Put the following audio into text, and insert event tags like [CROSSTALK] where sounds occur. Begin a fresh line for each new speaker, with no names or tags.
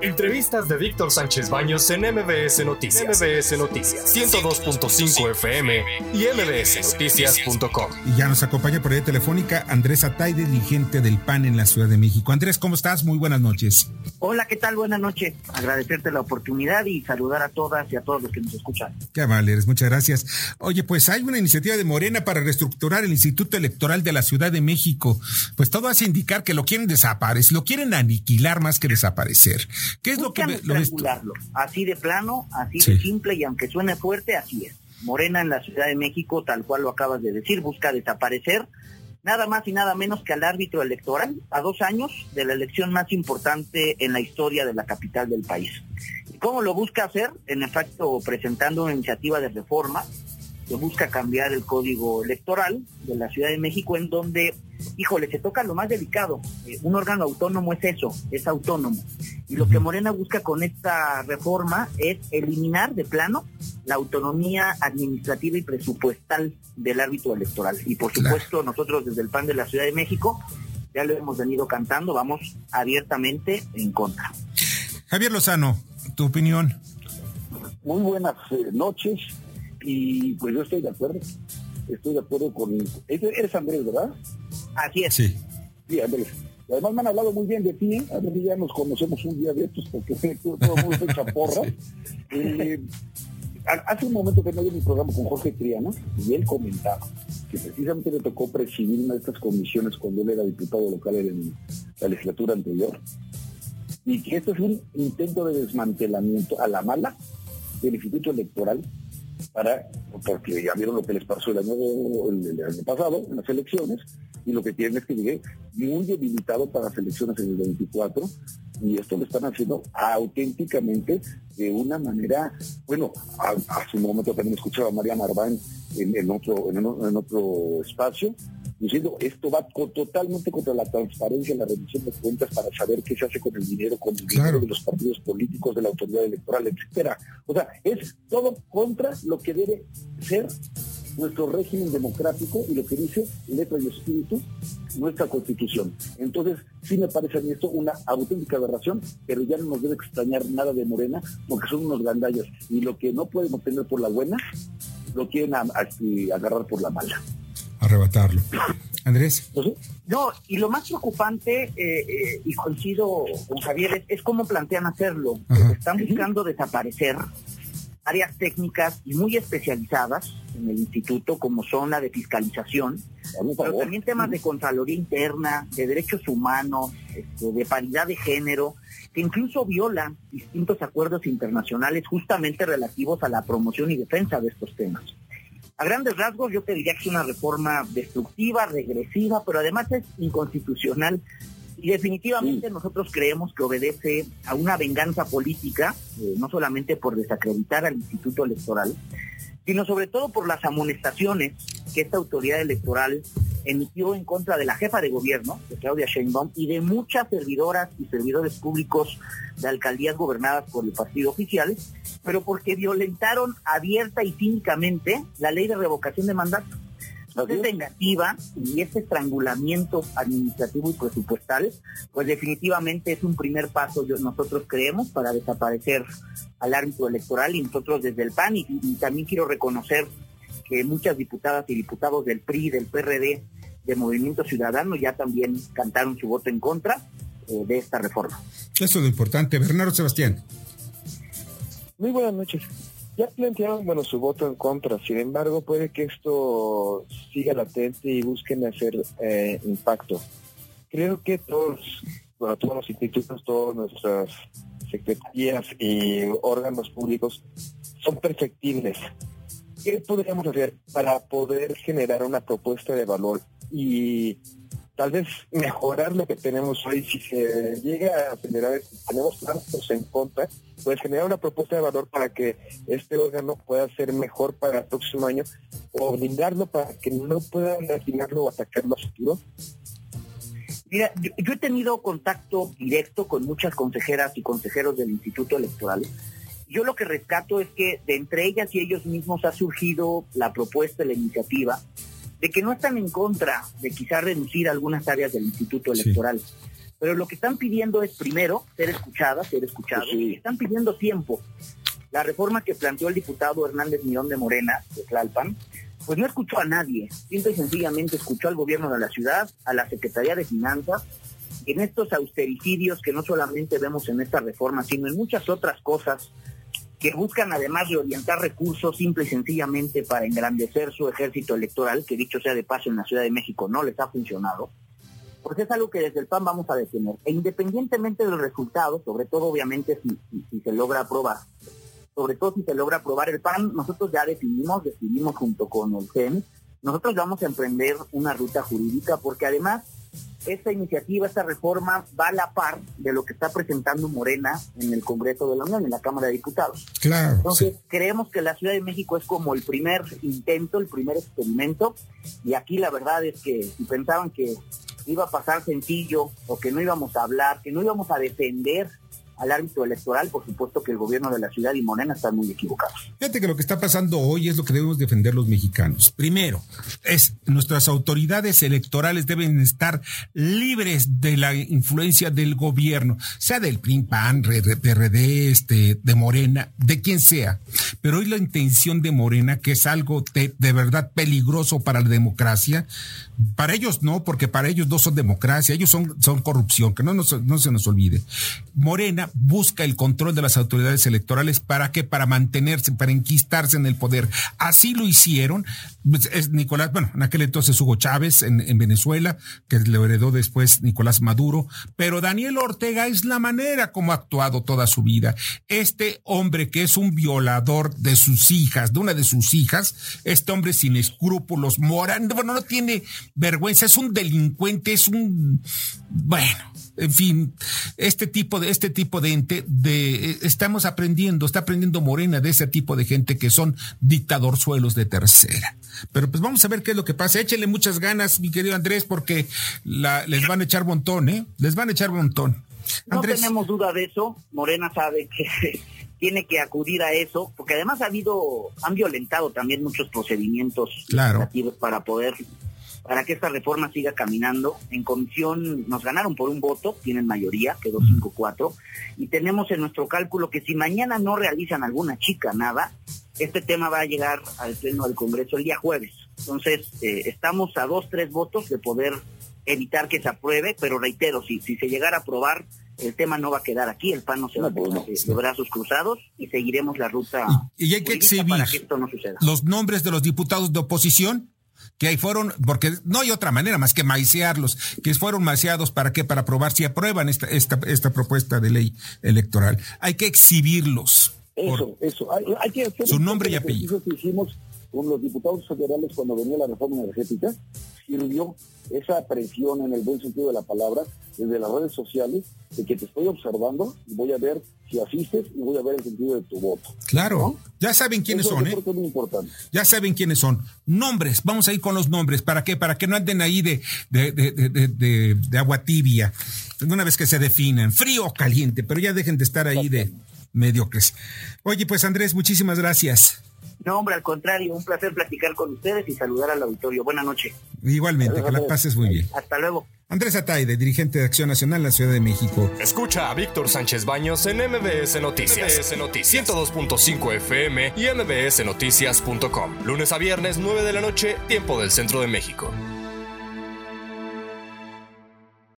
Entrevistas de Víctor Sánchez Baños en MBS Noticias. MBS Noticias 102.5 FM y mbsnoticias.com.
Y ya nos acompaña por ahí telefónica Andrés Atay, dirigente del PAN en la Ciudad de México. Andrés, ¿cómo estás? Muy buenas noches.
Hola, ¿qué tal? Buenas noches. Agradecerte la oportunidad y saludar a todas y a todos los que nos escuchan.
Qué amable eres, muchas gracias. Oye, pues hay una iniciativa de Morena para reestructurar el Instituto Electoral de la Ciudad de México. Pues todo hace indicar que lo quieren desaparecer, lo quieren aniquilar más que desaparecer. ¿Qué es lo que
lo Así de plano, así de simple y aunque suene fuerte, así es. Morena en la Ciudad de México, tal cual lo acabas de decir, busca desaparecer nada más y nada menos que al árbitro electoral a dos años de la elección más importante en la historia de la capital del país. ¿Y cómo lo busca hacer? En efecto, presentando una iniciativa de reforma que busca cambiar el código electoral de la Ciudad de México en donde, híjole, se toca lo más delicado. Eh, un órgano autónomo es eso, es autónomo. Y lo que Morena busca con esta reforma es eliminar de plano la autonomía administrativa y presupuestal del árbitro electoral. Y por supuesto, nosotros desde el PAN de la Ciudad de México ya lo hemos venido cantando, vamos abiertamente en contra.
Javier Lozano, tu opinión.
Muy buenas eh, noches y pues yo estoy de acuerdo. Estoy de acuerdo con... Eres Andrés, ¿verdad?
Así es.
Sí.
Sí, Andrés. Además me han hablado muy bien de ti, ¿eh? a ver si ya nos conocemos un día de estos, porque todo el mundo echa porra. Eh, hace un momento que no mi programa con Jorge Triana, y él comentaba que precisamente le tocó presidir una de estas comisiones cuando él era diputado local en la legislatura anterior, y que esto es un intento de desmantelamiento a la mala del Instituto Electoral para, porque ya vieron lo que les pasó el año, el, año pasado en las elecciones, y lo que tienen es que muy debilitado para las elecciones en el 24, y esto lo están haciendo auténticamente de una manera, bueno, hace un momento también escuchaba a María Marván en, otro, en otro espacio, diciendo esto va totalmente contra la transparencia, la rendición de cuentas para saber qué se hace con el dinero, con el dinero de los partidos políticos, de la autoridad electoral, etcétera. O sea, es todo contra lo que debe ser nuestro régimen democrático y lo que dice letra y espíritu nuestra constitución. Entonces, sí me parece a mí esto una auténtica aberración, pero ya no nos debe extrañar nada de Morena, porque son unos gandallas, y lo que no pueden obtener por la buena, lo quieren agarrar por la mala
arrebatarlo. Andrés.
No, y lo más preocupante, eh, eh, y coincido con Javier, es, cómo plantean hacerlo. Están buscando desaparecer áreas técnicas y muy especializadas en el instituto, como son la de fiscalización, pero también temas de Contraloría Interna, de derechos humanos, este, de paridad de género, que incluso violan distintos acuerdos internacionales justamente relativos a la promoción y defensa de estos temas. A grandes rasgos yo te diría que es una reforma destructiva, regresiva, pero además es inconstitucional y definitivamente nosotros creemos que obedece a una venganza política, eh, no solamente por desacreditar al Instituto Electoral, sino sobre todo por las amonestaciones que esta autoridad electoral emitió en contra de la jefa de gobierno, de Claudia Sheinbaum, y de muchas servidoras y servidores públicos de alcaldías gobernadas por el partido oficial, pero porque violentaron abierta y cínicamente la ley de revocación de mandato. Es vengativa y este estrangulamiento administrativo y presupuestal, pues definitivamente es un primer paso, nosotros creemos, para desaparecer al árbitro electoral y nosotros desde el PAN y también quiero reconocer que muchas diputadas y diputados del PRI, del PRD, de Movimiento Ciudadano ya también cantaron su voto en contra eh, de esta reforma.
Eso es lo importante. Bernardo Sebastián.
Muy buenas noches. Ya plantearon, bueno, su voto en contra. Sin embargo, puede que esto siga latente y busquen hacer eh, impacto. Creo que todos, todos los institutos, todas nuestras secretarías y órganos públicos son perfectibles. ¿Qué podríamos hacer para poder generar una propuesta de valor y tal vez mejorar lo que tenemos hoy? Si se llega a generar, tenemos tantos en contra, pues generar una propuesta de valor para que este órgano pueda ser mejor para el próximo año o blindarlo para que no puedan imaginarlo o atacarlo a futuro.
Mira, yo, he tenido contacto directo con muchas consejeras y consejeros del Instituto Electoral yo lo que rescato es que de entre ellas y ellos mismos ha surgido la propuesta, la iniciativa, de que no están en contra de quizá reducir algunas áreas del Instituto Electoral, pero lo que están pidiendo es primero ser escuchadas, ser escuchados, están pidiendo tiempo. La reforma que planteó el diputado Hernández Mirón de Morena, de Tlalpan, pues no escuchó a nadie, simple y sencillamente escuchó al gobierno de la ciudad, a la Secretaría de Finanzas, en estos austericidios que no solamente vemos en esta reforma, sino en muchas otras cosas que buscan además de orientar recursos simple y sencillamente para engrandecer su ejército electoral, que dicho sea de paso en la Ciudad de México no les ha funcionado, pues es algo que desde el PAN vamos a detener. E independientemente del resultado, sobre todo obviamente si, si, se logra aprobar, sobre todo si se logra aprobar el PAN, nosotros ya definimos, decidimos junto con el CEN, nosotros vamos a emprender una ruta jurídica porque además esta iniciativa, esta reforma va a la par de lo que está presentando Morena en el Congreso de la Unión, en la Cámara de Diputados.
Claro.
Entonces, creemos que la Ciudad de México es como el primer intento, el primer experimento, y aquí la verdad es que si pensaban que iba a pasar sencillo o que no íbamos a hablar, que no íbamos a defender al árbitro electoral, por supuesto que el gobierno de la ciudad y Morena están muy equivocados.
Fíjate que lo que está pasando hoy es lo que debemos defender los mexicanos. Primero, es nuestras autoridades electorales deben estar libres de la influencia del gobierno, sea del PRI, PAN, PRD, este, de Morena, de quien sea. Pero hoy la intención de Morena, que es algo de, verdad peligroso para la democracia, para ellos no, porque para ellos no son democracia, ellos son, son corrupción, que no, no se nos olvide. Morena busca el control de las autoridades electorales. ¿Para qué? Para mantenerse, para enquistarse en el poder. Así lo hicieron. Pues, es Nicolás, bueno, en aquel entonces Hugo Chávez en, en Venezuela, que le heredó después Nicolás Maduro. Pero Daniel Ortega es la manera como ha actuado toda su vida. Este hombre que es un violador de sus hijas, de una de sus hijas, este hombre sin escrúpulos, morando, bueno, no tiene vergüenza, es un delincuente, es un, bueno, en fin, este tipo de, este tipo de ente, de, estamos aprendiendo, está aprendiendo Morena de ese tipo de gente que son dictadorzuelos de tercera. Pero pues vamos a ver qué es lo que pasa. Échenle muchas ganas, mi querido Andrés, porque la, les van a echar montón, ¿eh? Les van a echar montón.
Andrés. No tenemos duda de eso. Morena sabe que [LAUGHS] tiene que acudir a eso, porque además ha habido, han violentado también muchos procedimientos
claro.
para poder para que esta reforma siga caminando. En comisión nos ganaron por un voto, tienen mayoría, quedó 5-4, y tenemos en nuestro cálculo que si mañana no realizan alguna chica nada, este tema va a llegar al pleno del Congreso el día jueves. Entonces, eh, estamos a dos, tres votos de poder evitar que se apruebe, pero reitero, si, si se llegara a aprobar, el tema no va a quedar aquí, el PAN no se va a quedar de brazos cruzados y seguiremos la ruta.
Y, hay que exhibir
para que esto no suceda.
los nombres de los diputados de oposición que ahí fueron, porque no hay otra manera más que maicearlos, que fueron maiceados para qué, para probar si aprueban esta, esta, esta propuesta de ley electoral. Hay que exhibirlos.
Eso, eso. Hay, que hacer
su nombre y apellido.
que hicimos con los diputados federales cuando venía la reforma energética, sirvió esa presión en el buen sentido de la palabra desde las redes sociales de que te estoy observando y voy a ver si asistes y voy a ver el sentido de tu voto.
Claro, ya saben quiénes son, ¿eh?
es muy importante.
Ya saben quiénes son. Nombres, vamos a ir con los nombres. ¿Para qué? Para que no anden ahí de, de, de, de, de agua tibia. Una vez que se definen, frío o caliente, pero ya dejen de estar ahí de mediocres. Oye, pues Andrés, muchísimas gracias.
No, hombre, al contrario, un placer platicar con ustedes y saludar al auditorio. Buenas noches.
Igualmente, que la pases muy bien.
Hasta luego.
Andrés Ataide, dirigente de Acción Nacional en la Ciudad de México.
Escucha a Víctor Sánchez Baños en MBS Noticias. MBS Noticias 102.5 FM y MBSNoticias.com. Lunes a viernes, 9 de la noche, tiempo del centro de México.